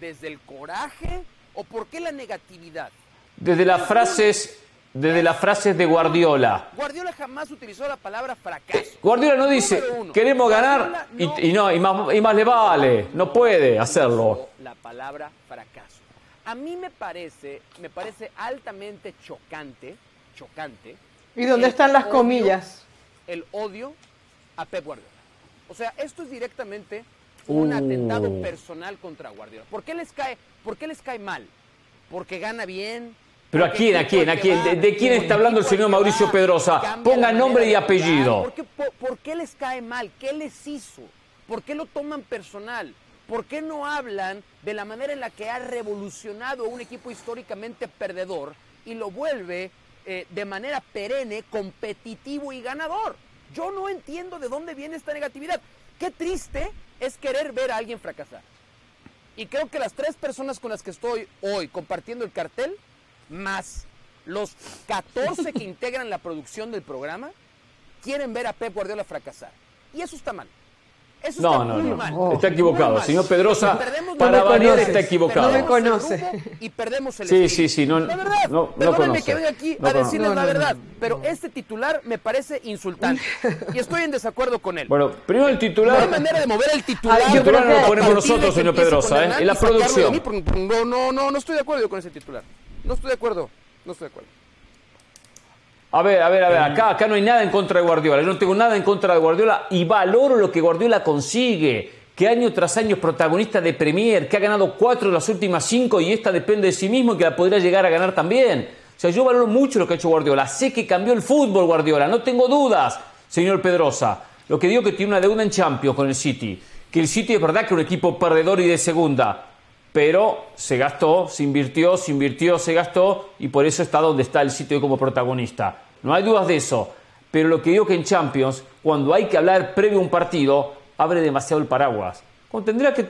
desde el coraje o por qué la negatividad. Desde las frases, desde las frases de Guardiola. Guardiola jamás utilizó la palabra fracaso. Guardiola no dice, queremos ganar Guardiola y, no y no, y más, y más le vale. No puede hacerlo. la palabra fracaso. A mí me parece, me parece altamente chocante, chocante. ¿Y dónde están las odio- comillas? El odio a Pep Guardiola. O sea, esto es directamente un Uh. atentado personal contra Guardiola. ¿Por qué les cae, por qué les cae mal? Porque gana bien. Pero ¿a quién, a quién, a quién? ¿De, de quién está hablando el señor Mauricio Pedrosa? Ponga nombre y apellido. ¿Por qué, por- por qué les cae mal? ¿Qué les hizo? ¿Por qué lo toman personal? ¿Por qué no hablan de la manera en la que ha revolucionado a un equipo históricamente perdedor y lo vuelve eh, de manera perenne, competitivo y ganador? Yo no entiendo de dónde viene esta negatividad. Qué triste es querer ver a alguien fracasar. Y creo que las tres personas con las que estoy hoy compartiendo el cartel, más los 14 que integran la producción del programa, quieren ver a Pep Guardiola fracasar. Y eso está mal. Eso No, está no, muy no. mal. Está equivocado. mal. Señor Pedrosa, Perdemos para variar está equivocado. No me Perdemos el conoce. Y perdemos el Sí, espíritu. sí, sí, no- La verdad, no- no perdónenme conoce. que venga aquí No a decirles No, la no, verdad, no. pero este titular me parece insultante. y estoy en desacuerdo con él. Bueno, primero el No hay titular. manera de mover el titular. Ay, yo titular no lo ponemos nosotros, señor Pedrosa, ¿eh? En la producción. No, no, no, no estoy de acuerdo con ese titular. No estoy de acuerdo. No estoy de acuerdo. A ver, a ver, a ver, acá, acá no hay nada en contra de Guardiola. Yo no tengo nada en contra de Guardiola y valoro lo que Guardiola consigue. Que año tras año es protagonista de Premier, que ha ganado cuatro de las últimas cinco y esta depende de sí mismo y que la podría llegar a ganar también. O sea, yo valoro mucho lo que ha hecho Guardiola. Sé que cambió el fútbol Guardiola, no tengo dudas, señor Pedrosa. Lo que digo que tiene una deuda en Champions con el City. Que el City es verdad que es un equipo perdedor y de segunda, pero se gastó, se invirtió, se invirtió, se gastó y por eso está donde está el City como protagonista. No hay dudas de eso. Pero lo que digo que en Champions, cuando hay que hablar previo a un partido, abre demasiado el paraguas. Cuando tendría que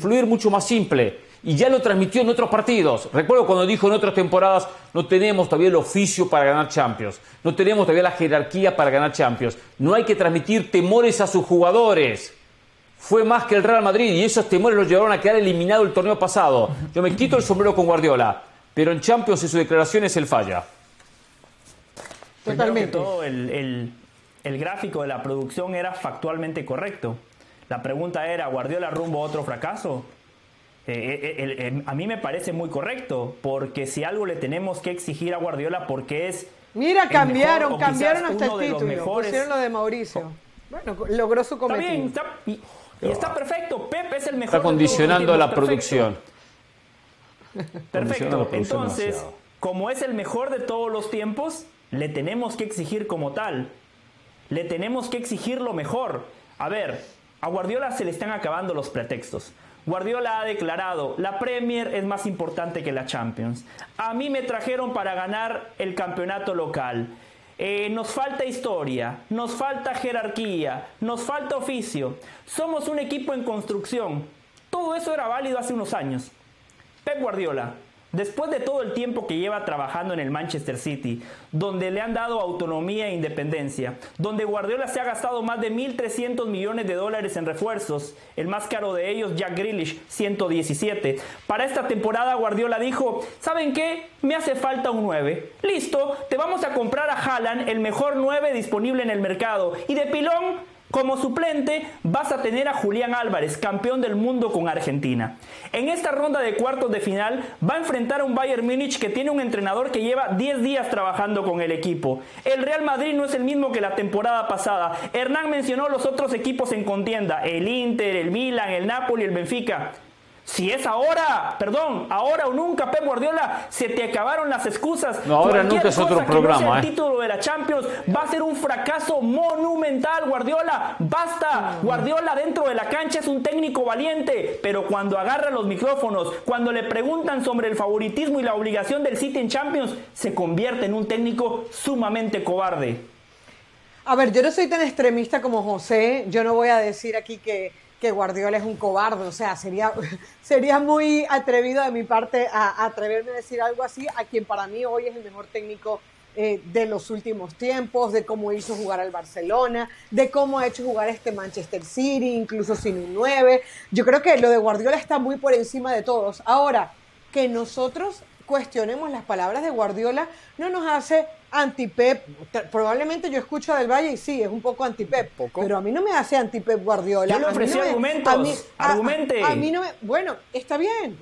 fluir mucho más simple. Y ya lo transmitió en otros partidos. Recuerdo cuando dijo en otras temporadas, no tenemos todavía el oficio para ganar Champions. No tenemos todavía la jerarquía para ganar Champions. No hay que transmitir temores a sus jugadores. Fue más que el Real Madrid y esos temores los llevaron a quedar eliminado el torneo pasado. Yo me quito el sombrero con Guardiola, pero en Champions y sus declaraciones él falla. Totalmente. todo el, el gráfico de la producción era factualmente correcto. La pregunta era, ¿Guardiola rumbo a otro fracaso? Eh, eh, eh, a mí me parece muy correcto, porque si algo le tenemos que exigir a Guardiola, porque es... Mira, cambiaron, cambiaron hasta el título, pusieron lo de Mauricio. Bueno, logró su cometido. Está bien, y, está perfecto, Pepe es el mejor. Está condicionando la producción. Perfecto, entonces, como es el mejor de todos los tiempos, le tenemos que exigir como tal. Le tenemos que exigir lo mejor. A ver, a Guardiola se le están acabando los pretextos. Guardiola ha declarado, la Premier es más importante que la Champions. A mí me trajeron para ganar el campeonato local. Eh, nos falta historia, nos falta jerarquía, nos falta oficio. Somos un equipo en construcción. Todo eso era válido hace unos años. Pep Guardiola, Después de todo el tiempo que lleva trabajando en el Manchester City, donde le han dado autonomía e independencia, donde Guardiola se ha gastado más de 1.300 millones de dólares en refuerzos, el más caro de ellos, Jack Grealish, 117. Para esta temporada Guardiola dijo, ¿saben qué? Me hace falta un 9. Listo, te vamos a comprar a Haaland, el mejor 9 disponible en el mercado. Y de pilón como suplente vas a tener a Julián Álvarez, campeón del mundo con Argentina. En esta ronda de cuartos de final va a enfrentar a un Bayern Múnich que tiene un entrenador que lleva 10 días trabajando con el equipo. El Real Madrid no es el mismo que la temporada pasada. Hernán mencionó los otros equipos en contienda, el Inter, el Milan, el Napoli, el Benfica. Si es ahora, perdón, ahora o nunca, Pep Guardiola, se te acabaron las excusas. No, ahora nunca es otro programa. el ¿eh? título de la Champions va a ser un fracaso monumental, Guardiola. Basta. Guardiola dentro de la cancha es un técnico valiente, pero cuando agarra los micrófonos, cuando le preguntan sobre el favoritismo y la obligación del City en Champions, se convierte en un técnico sumamente cobarde. A ver, yo no soy tan extremista como José. Yo no voy a decir aquí que que Guardiola es un cobarde, o sea, sería, sería muy atrevido de mi parte a, atreverme a decir algo así a quien para mí hoy es el mejor técnico eh, de los últimos tiempos, de cómo hizo jugar al Barcelona, de cómo ha hecho jugar este Manchester City, incluso sin un 9. Yo creo que lo de Guardiola está muy por encima de todos. Ahora, que nosotros cuestionemos las palabras de Guardiola no nos hace anti-Pep. Probablemente yo escucho a Del Valle y sí, es un poco anti-Pep. Pero a mí no me hace anti-Pep Guardiola. Yo le ofrecí argumentos. A mí, Argumente. A, mí no me, bueno, está bien,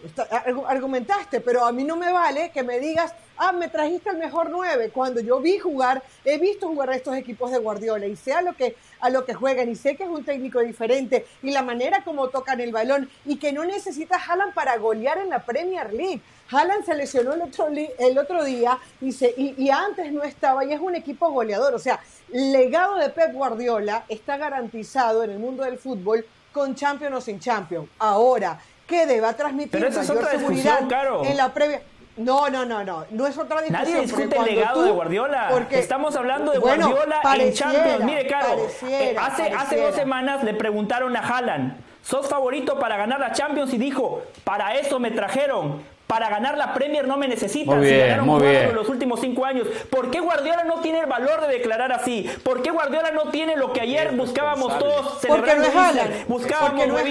argumentaste, pero a mí no me vale que me digas, ah, me trajiste el mejor 9. Cuando yo vi jugar, he visto jugar a estos equipos de Guardiola y sé a lo que, a lo que juegan y sé que es un técnico diferente y la manera como tocan el balón y que no necesita Haaland para golear en la Premier League. Haaland se lesionó el otro, el otro día y, se, y, antes no estaba y es un equipo goleador. O sea, el legado de Pep Guardiola está garantizado en el mundo del fútbol con Champions o sin Champions. Ahora, ¿qué deba transmitir mayor seguridad en la previa? No, no, no, no. No es otra discusión. Nadie discute el legado de Guardiola. Porque, Estamos hablando de Guardiola en Champions. Mire, Caro, eh, hace, hace dos semanas le preguntaron a Haaland, ¿sos favorito para ganar la Champions? Y dijo, para eso me trajeron para ganar la Premier no me necesitan. Muy bien, si muy bien. en los últimos cinco años. ¿Por qué Guardiola no tiene el valor de declarar así? ¿Por qué Guardiola no tiene lo que ayer buscábamos todos Porque no es. Buscábamos no ¿Por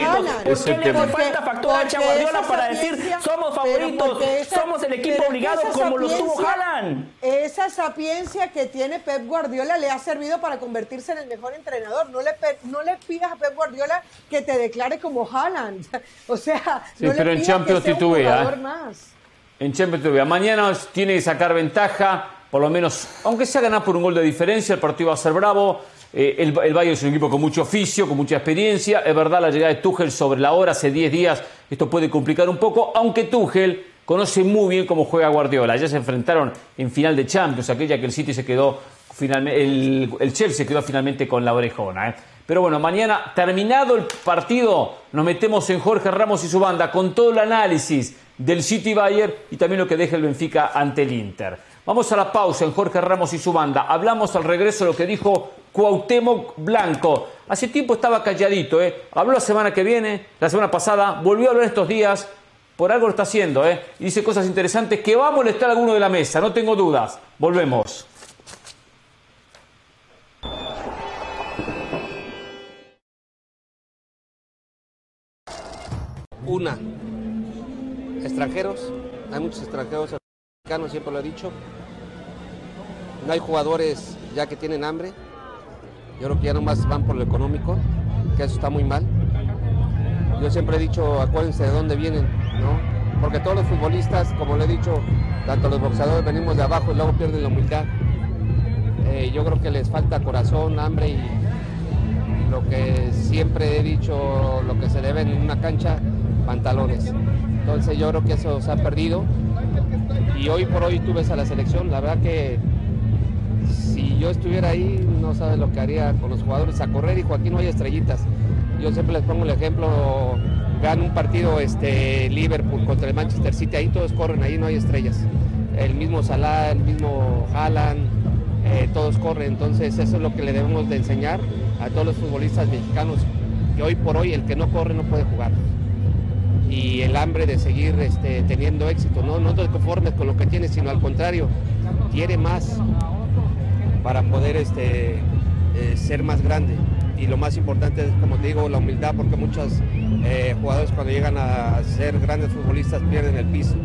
qué le hace falta factor a Guardiola para decir somos favoritos, somos el equipo obligado como lo tuvo Haaland? Esa sapiencia que tiene Pep Guardiola le ha servido para convertirse en el mejor entrenador. No le, no le pidas a Pep Guardiola que te declare como Haaland. O sea, no pero le en Champions que sea un ¿eh? más. En Champions Mañana tiene que sacar ventaja, por lo menos, aunque sea ganar por un gol de diferencia, el partido va a ser bravo. Eh, el, el Bayern es un equipo con mucho oficio, con mucha experiencia. Es verdad, la llegada de Tuchel sobre la hora, hace 10 días, esto puede complicar un poco, aunque Tuchel conoce muy bien cómo juega Guardiola. Ya se enfrentaron en final de Champions, aquella que el City se quedó finalmente, el, Chelsea quedó finalmente con la orejona. ¿eh? Pero bueno, mañana, terminado el partido, nos metemos en Jorge Ramos y su banda con todo el análisis del City Bayern y también lo que deja el Benfica ante el Inter. Vamos a la pausa en Jorge Ramos y su banda. Hablamos al regreso de lo que dijo Cuauhtémoc Blanco. Hace tiempo estaba calladito, ¿eh? Habló la semana que viene, la semana pasada, volvió a hablar estos días. Por algo lo está haciendo, ¿eh? Y dice cosas interesantes que va a molestar a alguno de la mesa, no tengo dudas. Volvemos. Una, extranjeros, hay muchos extranjeros americanos, siempre lo he dicho. No hay jugadores ya que tienen hambre. Yo creo que ya nomás van por lo económico, que eso está muy mal. Yo siempre he dicho, acuérdense de dónde vienen, ¿no? Porque todos los futbolistas, como le he dicho, tanto los boxeadores venimos de abajo y luego pierden la humildad. Eh, yo creo que les falta corazón, hambre y lo que siempre he dicho, lo que se debe en una cancha, pantalones. Entonces yo creo que eso se ha perdido. Y hoy por hoy tú ves a la selección, la verdad que si yo estuviera ahí, no sabes lo que haría con los jugadores a correr y Joaquín no hay estrellitas. Yo siempre les pongo el ejemplo, vean un partido este, Liverpool contra el Manchester City, ahí todos corren, ahí no hay estrellas. El mismo Salah, el mismo Haaland, eh, todos corren. Entonces eso es lo que le debemos de enseñar a todos los futbolistas mexicanos, que hoy por hoy el que no corre no puede jugar y el hambre de seguir este, teniendo éxito. No, no te conformes con lo que tienes, sino al contrario, quiere más para poder este, eh, ser más grande. Y lo más importante es, como te digo, la humildad, porque muchos eh, jugadores cuando llegan a ser grandes futbolistas pierden el piso.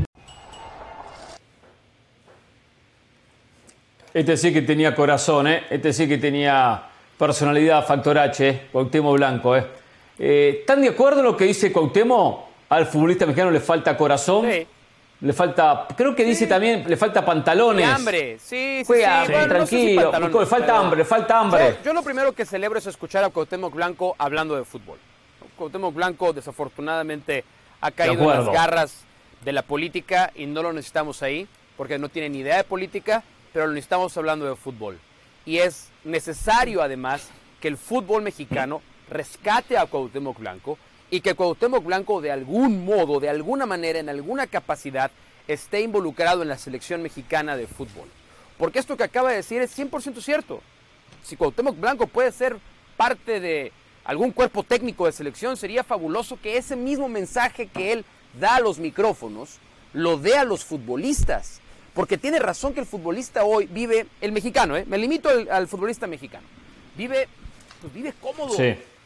Este sí que tenía corazón, ¿eh? este sí que tenía personalidad, factor H. Cuauhtémoc Blanco. ¿eh? ¿Están de acuerdo en lo que dice Cuauhtémoc? Al futbolista mexicano le falta corazón. Le falta, creo que dice también, le falta pantalones. hambre, sí, sí, tranquilo. le falta hambre, le falta hambre. Yo, lo primero que celebro es escuchar a Cuauhtémoc Blanco hablando de fútbol. Cuauhtémoc Blanco desafortunadamente ha caído en las garras de la política y no lo necesitamos ahí porque no tiene ni idea de política, pero lo necesitamos hablando de fútbol. Y es necesario además que el fútbol mexicano rescate a Cuauhtémoc Blanco y que Cuauhtémoc Blanco de algún modo, de alguna manera, en alguna capacidad, esté involucrado en la selección mexicana de fútbol. Porque esto que acaba de decir es 100% cierto. Si Cuauhtémoc Blanco puede ser parte de algún cuerpo técnico de selección, sería fabuloso que ese mismo mensaje que él da a los micrófonos lo dé a los futbolistas. Porque tiene razón que el futbolista hoy vive, el mexicano, ¿eh? me limito al, futbolista mexicano, vive, pues vive cómodo.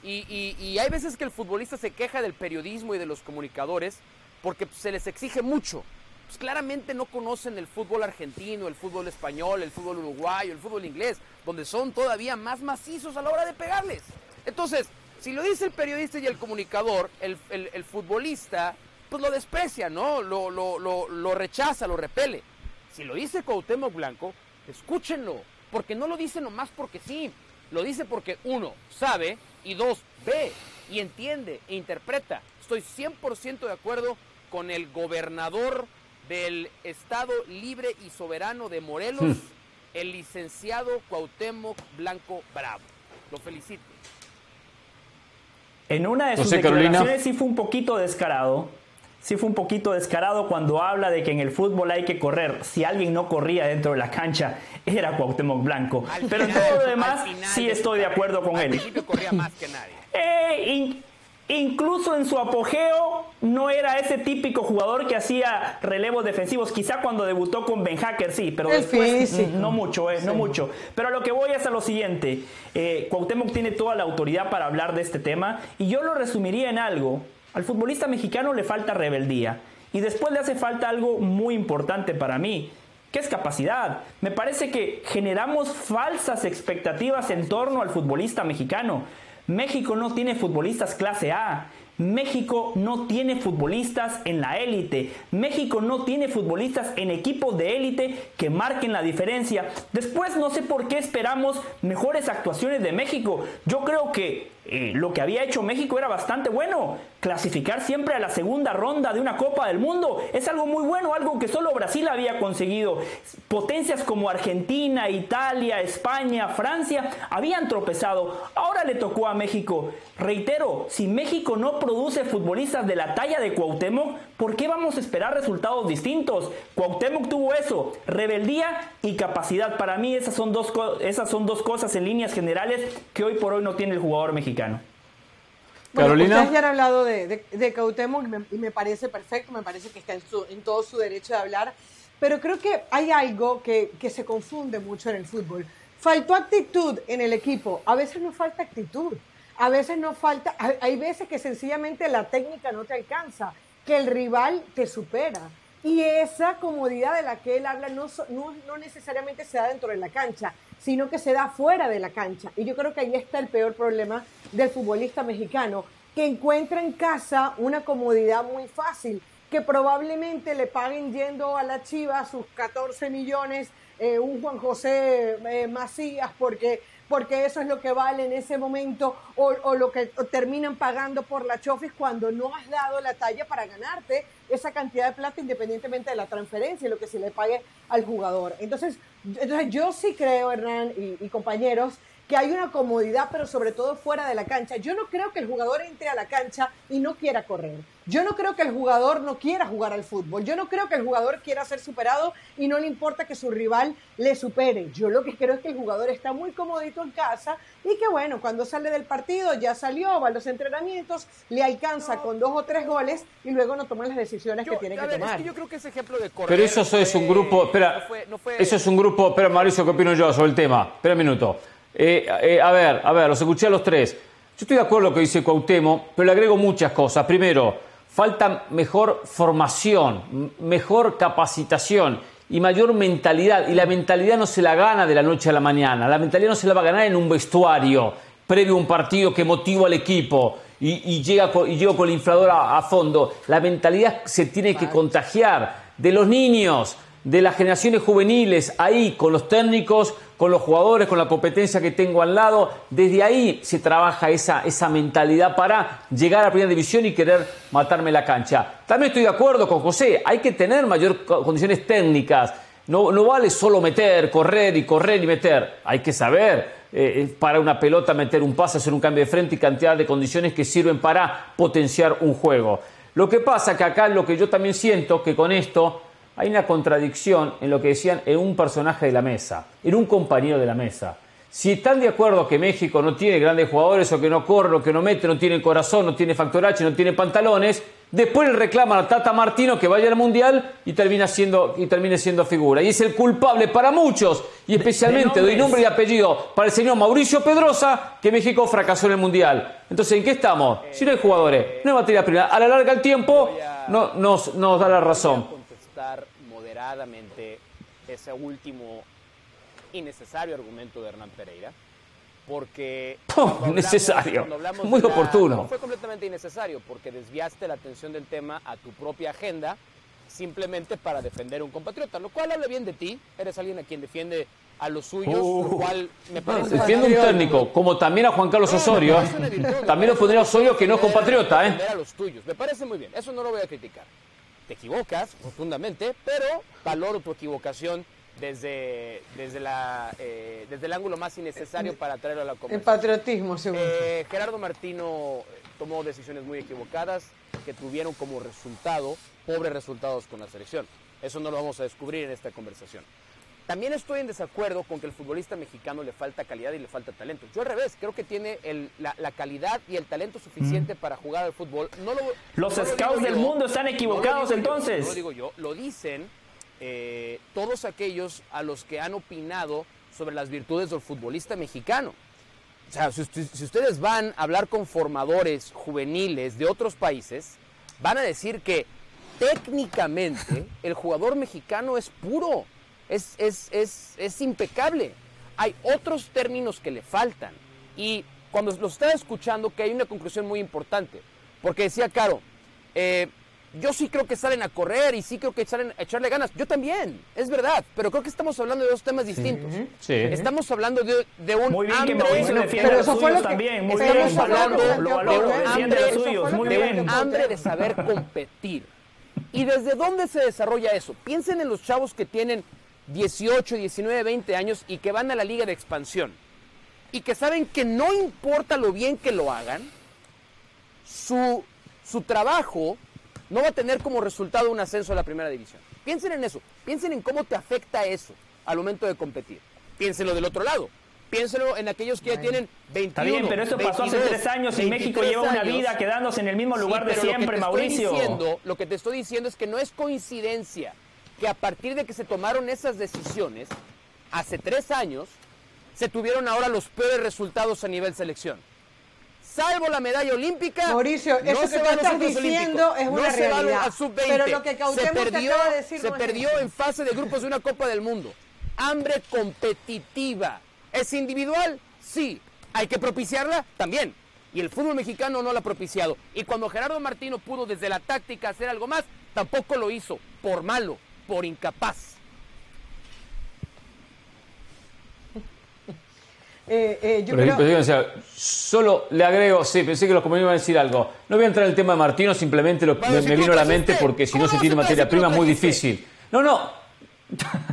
Y, hay veces que el futbolista se queja del periodismo y de los comunicadores porque se les exige mucho. Pues claramente no conocen el fútbol argentino, el fútbol español, el fútbol uruguayo, el fútbol inglés, donde son todavía más macizos a la hora de pegarles. Entonces, si lo dice el periodista y el comunicador, el, futbolista, pues lo desprecia, ¿no? Lo, lo, lo, rechaza, lo repele. Si lo dice Cuauhtémoc Blanco, escúchenlo, porque no lo dice nomás porque sí, lo dice porque uno sabe y dos, ve y entiende e interpreta. Estoy 100% de acuerdo con el gobernador del Estado Libre y Soberano de Morelos, hmm. el licenciado Cuauhtémoc Blanco Bravo. Lo felicito. En una de sus declaraciones sí fue un poquito descarado. Sí fue un poquito descarado cuando habla de que en el fútbol hay que correr. Si alguien no corría dentro de la cancha, era Cuauhtémoc Blanco. Pero en todo lo demás, sí estoy de acuerdo con él. corría más que nadie. Eh, incluso en su apogeo no era ese típico jugador que hacía relevos defensivos. Quizá cuando debutó con Ben Hacker sí, pero después no mucho, eh, no mucho. Pero a lo que voy es a lo siguiente. Eh, Cuauhtémoc tiene toda la autoridad para hablar de este tema y yo lo resumiría en algo. Al futbolista mexicano le falta rebeldía y después le hace falta algo muy importante para mí ¿Qué es capacidad? Me parece que generamos falsas expectativas en torno al futbolista mexicano. México no tiene futbolistas clase A. México no tiene futbolistas en la élite. México no tiene futbolistas en equipos de élite que marquen la diferencia. Después no sé por qué esperamos mejores actuaciones de México. Yo creo que eh, lo que había hecho México era bastante bueno. Clasificar siempre a la segunda ronda de una Copa del Mundo es algo muy bueno, algo que solo Brasil había conseguido. Potencias como Argentina, Italia, España, Francia habían tropezado. Ahora le tocó a México. Reitero, si México no produce futbolistas de la talla de Cuauhtémoc, ¿por qué vamos a esperar resultados distintos? Cuauhtémoc tuvo eso, rebeldía y capacidad. Para mí esas son dos, esas son dos cosas en líneas generales que hoy por hoy no tiene el jugador mexicano. Carolina. Ustedes ya han hablado de, de, y me, parece perfecto, me parece que está en, en, todo su derecho de hablar, pero creo que hay algo que, que se confunde mucho en el fútbol. Faltó actitud en el equipo, a veces no falta actitud, a veces no falta, hay veces que sencillamente la técnica no te alcanza, que el rival te supera. Y esa comodidad de la que él habla no, no, no, necesariamente se da dentro de la cancha, sino que se da fuera de la cancha. Y yo creo que ahí está el peor problema del futbolista mexicano, que encuentra en casa una comodidad muy fácil, que probablemente le paguen yendo a la Chiva sus 14 millones, eh, un Juan José eh, Macías, porque porque eso es lo que vale en ese momento o, lo que terminan pagando por la Chofis cuando no has dado la talla para ganarte esa cantidad de plata independientemente de la transferencia y lo que se le pague al jugador. Entonces, entonces yo sí creo, Hernán y compañeros, que hay una comodidad, pero sobre todo fuera de la cancha. Yo no creo que el jugador entre a la cancha y no quiera correr. Yo no creo que el jugador no quiera jugar al fútbol. Yo no creo que el jugador quiera ser superado y no le importa que su rival le supere. Yo lo que creo es que el jugador está muy comodito en casa y que bueno, cuando sale del partido ya salió, va a los entrenamientos, le alcanza con dos o tres goles y luego no toma las decisiones que tiene que tomar. yo creo que ese ejemplo de correr Pero eso, es un grupo, espera, eso es un grupo, espera Mauricio, ¿qué opino yo sobre el tema? Espera un minuto. Eh, eh, a ver, a ver, los escuché a los tres. Yo estoy de acuerdo con lo que dice Cuauhtémoc, pero le agrego muchas cosas. Primero, falta mejor formación, mejor capacitación y mayor mentalidad. Y la mentalidad no se la gana de la noche a la mañana. La mentalidad no se la va a ganar en un vestuario, previo a un partido que motiva al equipo y, llega, con, y llega con el inflador a fondo. La mentalidad se tiene que contagiar de los niños, de las generaciones juveniles, ahí con los técnicos, con los jugadores, con la competencia que tengo al lado. Desde ahí se trabaja esa, esa mentalidad para llegar a primera división y querer matarme la cancha. También estoy de acuerdo con José, hay que tener mayor condiciones técnicas. No, no vale solo meter, correr y correr y meter. Hay que saber eh, eh, para una pelota meter un pase, hacer un cambio de frente y cantidad de condiciones que sirven para potenciar un juego. Lo que pasa que acá lo que yo también siento que con esto hay una contradicción en lo que decían en un personaje de la mesa, en un compañero de la mesa. Si están de acuerdo que México no tiene grandes jugadores o que no corre, o que no mete, no tiene corazón, no tiene factor H, no tiene pantalones, después le reclaman a Tata Martino que vaya al Mundial y termina siendo, y termine siendo figura. Y es el culpable para muchos, y especialmente doy nombre y apellido para el señor Mauricio Pedrosa, que México fracasó en el Mundial. Entonces, ¿en qué estamos? Si no hay jugadores, no hay materia prima. A la larga el tiempo no, nos, nos da la razón moderadamente ese último innecesario argumento de Hernán Pereira, porque... Oh, necesario, muy oportuno. fue completamente innecesario, porque desviaste la atención del tema a tu propia agenda, simplemente para defender a un compatriota, lo cual habla bien de ti, eres alguien a quien defiende a los suyos, lo uh. cual me parece... Defiende un técnico, como también a Juan Carlos Osorio. también lo pondría Osorio, que no es compatriota. ¿eh? A los tuyos. Me parece muy bien, eso no lo voy a criticar te equivocas profundamente, pero valoro tu equivocación desde, desde, la, eh, desde el ángulo más innecesario para traerlo a la conversación. El patriotismo, según. Eh, Gerardo Martino tomó decisiones muy equivocadas que tuvieron como resultado pobres resultados con la selección. Eso no lo vamos a descubrir en esta conversación. También estoy en desacuerdo con que el futbolista mexicano le falta calidad y le falta talento. Yo al revés, creo que tiene la, calidad y el talento suficiente mm. para jugar al fútbol. No Los scouts del mundo están equivocados entonces. no lo digo yo, lo dicen eh, todos aquellos a los que han opinado sobre las virtudes del futbolista mexicano. O sea, si, si ustedes van a hablar con formadores juveniles de otros países, van a decir que técnicamente el jugador mexicano es puro es, es, es, impecable. Hay otros términos que le faltan. Y cuando los estaba escuchando, que hay una conclusión muy importante. Porque decía Caro, eh, yo sí creo que salen a correr y sí creo que salen a echarle ganas. Yo también, es verdad, pero creo que estamos hablando de dos temas distintos. Sí. Estamos hablando de, de un Muy bien que hambre, defiende a pero eso fue lo que- también. Muy estamos bien, hablando lo de valoro, un hambre, suyos. Muy que bien. planteó. hambre de saber competir. ¿Y desde dónde se desarrolla eso? Piensen en los chavos que tienen 18, 19, 20 años y que van a la liga de expansión y que saben que no importa lo bien que lo hagan, su, su trabajo no va a tener como resultado un ascenso a la primera división. Piensen en eso, piensen en cómo te afecta eso al momento de competir. Piénsenlo del otro lado. Piénsenlo en aquellos que ya tienen 21. Está bien, pero eso pasó hace 22, tres años y México 23 lleva una años. vida quedándose en el mismo Sí, lugar de pero lo que siempre, te Mauricio. Estoy diciendo, lo que te estoy diciendo es que no es coincidencia que a partir de que se tomaron esas decisiones, hace tres años, se tuvieron ahora los peores resultados a nivel selección. Salvo la medalla olímpica. Mauricio, no eso que se tú va a los estás diciendo es una no se va a los- realidad. al sub-20. Pero lo que Cuauhtémoc se perdió, acaba de decir se no perdió en fase de grupos de una Copa del Mundo. Hambre competitiva. ¿Es individual? Sí. ¿Hay que propiciarla? También. Y el fútbol mexicano no la ha propiciado. Y cuando Gerardo Martino pudo desde la táctica hacer algo más, tampoco lo hizo. Por malo, por incapaz. Eh, eh, yo Pero, creo- pero, o sea, solo le agrego, sí, pensé que los compañeros iban a decir algo. No voy a entrar en el tema de Martino, simplemente lo, me, vino a la ¿cómo mente porque si ¿Cómo no se tiene materia prima muy difícil. No, no.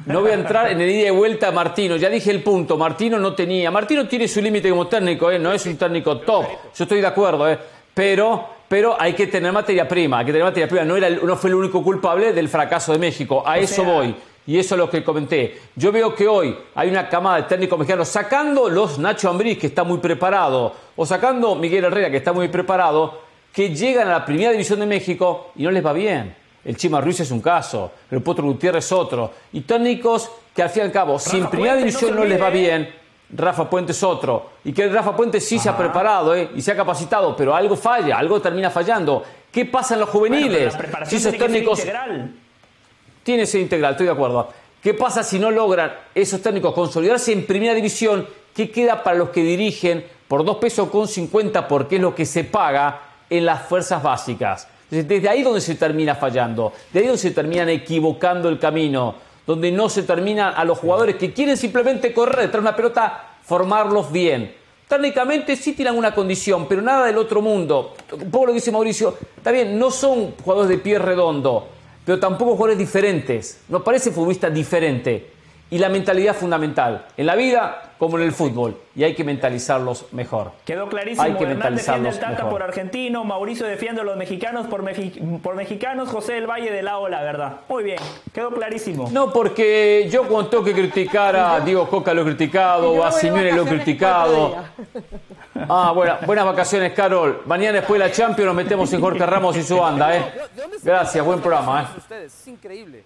No voy a entrar en el ida y vuelta a Martino. Ya dije el punto. Martino no tenía. Martino tiene su límite como técnico, ¿eh? no es un técnico top. Yo estoy de acuerdo, ¿eh? Pero, pero hay que tener materia prima. Hay que tener materia prima. No, era no fue el único culpable del fracaso de México. A eso sea- voy. Y eso es lo que comenté. Yo veo que hoy hay una camada de técnicos mexicanos sacando los Nacho Ambriz, que está muy preparado, o sacando Miguel Herrera, que está muy preparado, que llegan a la primera división de México y no les va bien. El Chima Ruiz es un caso, el Potro Gutiérrez es otro. Y técnicos que al fin y al cabo, Rafa primera Puente, no división no, les va ¿eh? bien, Rafa Puente es otro. Y que Rafa Puente sí se ha preparado ¿eh? y se ha capacitado, pero algo falla, algo termina fallando. ¿Qué pasa en los Bueno, juveniles? preparación si esos técnicos integral. tiene que ser integral, estoy de acuerdo. ¿Qué pasa si no logran esos técnicos consolidarse en primera división? ¿Qué queda para los que dirigen por 2 pesos con 50 porque es lo que se paga en las fuerzas básicas? Entonces, desde ahí donde se termina fallando, de ahí donde se terminan equivocando el camino, donde no se terminan a los jugadores que quieren simplemente correr, traer una pelota, formarlos bien. Técnicamente sí tienen una condición, pero nada del otro mundo. Un poco lo que dice Mauricio, está bien, no son jugadores de pie redondo, pero tampoco jugadores diferentes. Nos parece futbolista diferente. Y la mentalidad fundamental, en la vida como en el fútbol, y hay que mentalizarlos mejor. Quedó clarísimo. Hay que Hernán defiende el mentalizarlos Tata mejor. por argentino, Mauricio defiende a los mexicanos por, mexi- por mexicanos, José del Valle lado la verdad. Muy bien, quedó clarísimo. No, porque yo cuando tengo que criticar a Diego Coca lo he criticado, a de Simeone lo he criticado. Ah, bueno, buenas vacaciones, Carol. Mañana después de la Champions nos metemos en Jorge Ramos y su banda, ¿eh? ¿De Gracias, buen programa, ¿eh? Es increíble.